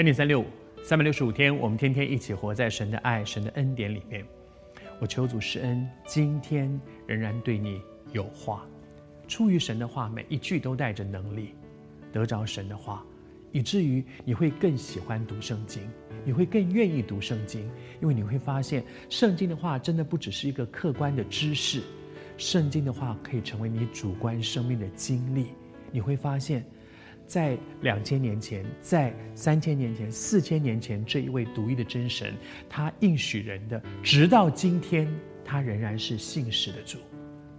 恩典三六五，三百六十五天，我们天天一起活在神的爱、神的恩典里面。我求主施恩，今天仍然对你有话，出于神的话，每一句都带着能力，得着神的话，以至于你会更喜欢读圣经，你会更愿意读圣经，因为你会发现，圣经的话真的不只是一个客观的知识，圣经的话可以成为你主观生命的经历，你会发现。在两千年前，在三千年前，四千年前，这一位独一的真神，他应许人的，直到今天，他仍然是信实的主，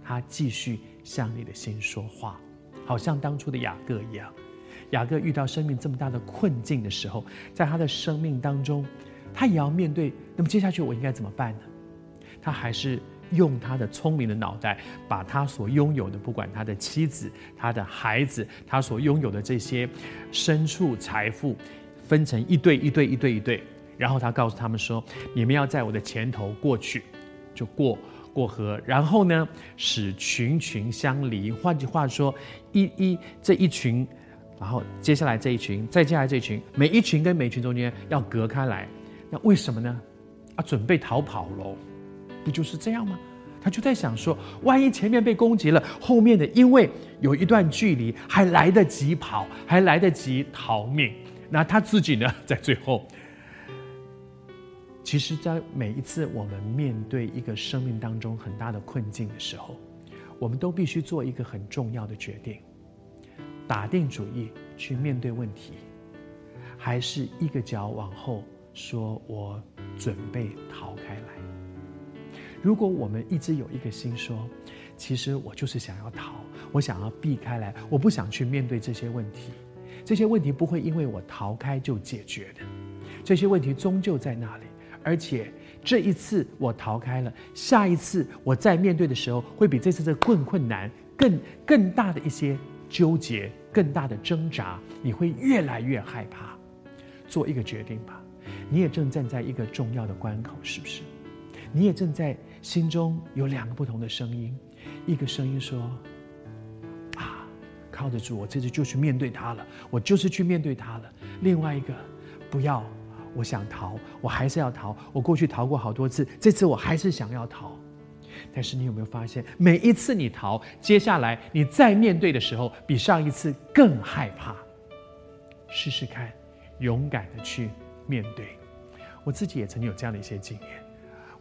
他继续向你的心说话，好像当初的雅各一样。雅各遇到生命这么大的困境的时候，在他的生命当中，他也要面对。那么接下去我应该怎么办呢？他还是。用他的聪明的脑袋，把他所拥有的，不管他的妻子、他的孩子，他所拥有的这些牲畜财富，分成一对一对一对一对，然后他告诉他们说：“你们要在我的前头过去，就过过河，然后呢，使群群相离。换句话说，一一这一群，然后接下来这一群，再接下来这一群，每一群跟每一群中间要隔开来。那为什么呢？啊，准备逃跑喽。”不就是这样吗？他就在想说，万一前面被攻击了，后面的因为有一段距离，还来得及跑，还来得及逃命。那他自己呢，在最后，其实，在每一次我们面对一个生命当中很大的困境的时候，我们都必须做一个很重要的决定：打定主意去面对问题，还是一个脚往后，说我准备逃开来。如果我们一直有一个心说，其实我就是想要逃，我想要避开来，我不想去面对这些问题，这些问题不会因为我逃开就解决的，这些问题终究在那里，而且这一次我逃开了，下一次我再面对的时候，会比这次的更困难、更更大的一些纠结、更大的挣扎，你会越来越害怕。做一个决定吧，你也正站在一个重要的关口，是不是？你也正在。心中有两个不同的声音，一个声音说：“啊，靠得住，我这次就去面对他了，我就是去面对他了。”另外一个，不要，我想逃，我还是要逃。我过去逃过好多次，这次我还是想要逃。但是你有没有发现，每一次你逃，接下来你再面对的时候，比上一次更害怕。试试看，勇敢的去面对。我自己也曾经有这样的一些经验。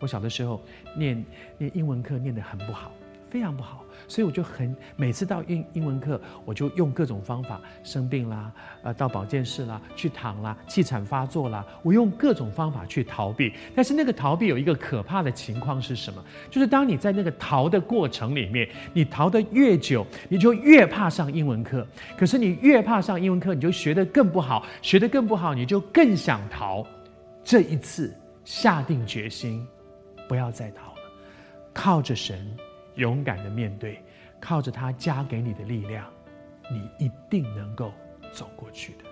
我小的时候念念英文课念得很不好，非常不好，所以我就很每次到英英文课，我就用各种方法，生病啦，呃，到保健室啦，去躺啦，气喘发作啦，我用各种方法去逃避。但是那个逃避有一个可怕的情况是什么？就是当你在那个逃的过程里面，你逃得越久，你就越怕上英文课。可是你越怕上英文课，你就学得更不好，学得更不好，你就更想逃。这一次下定决心。不要再逃了，靠着神，勇敢的面对，靠着他加给你的力量，你一定能够走过去的。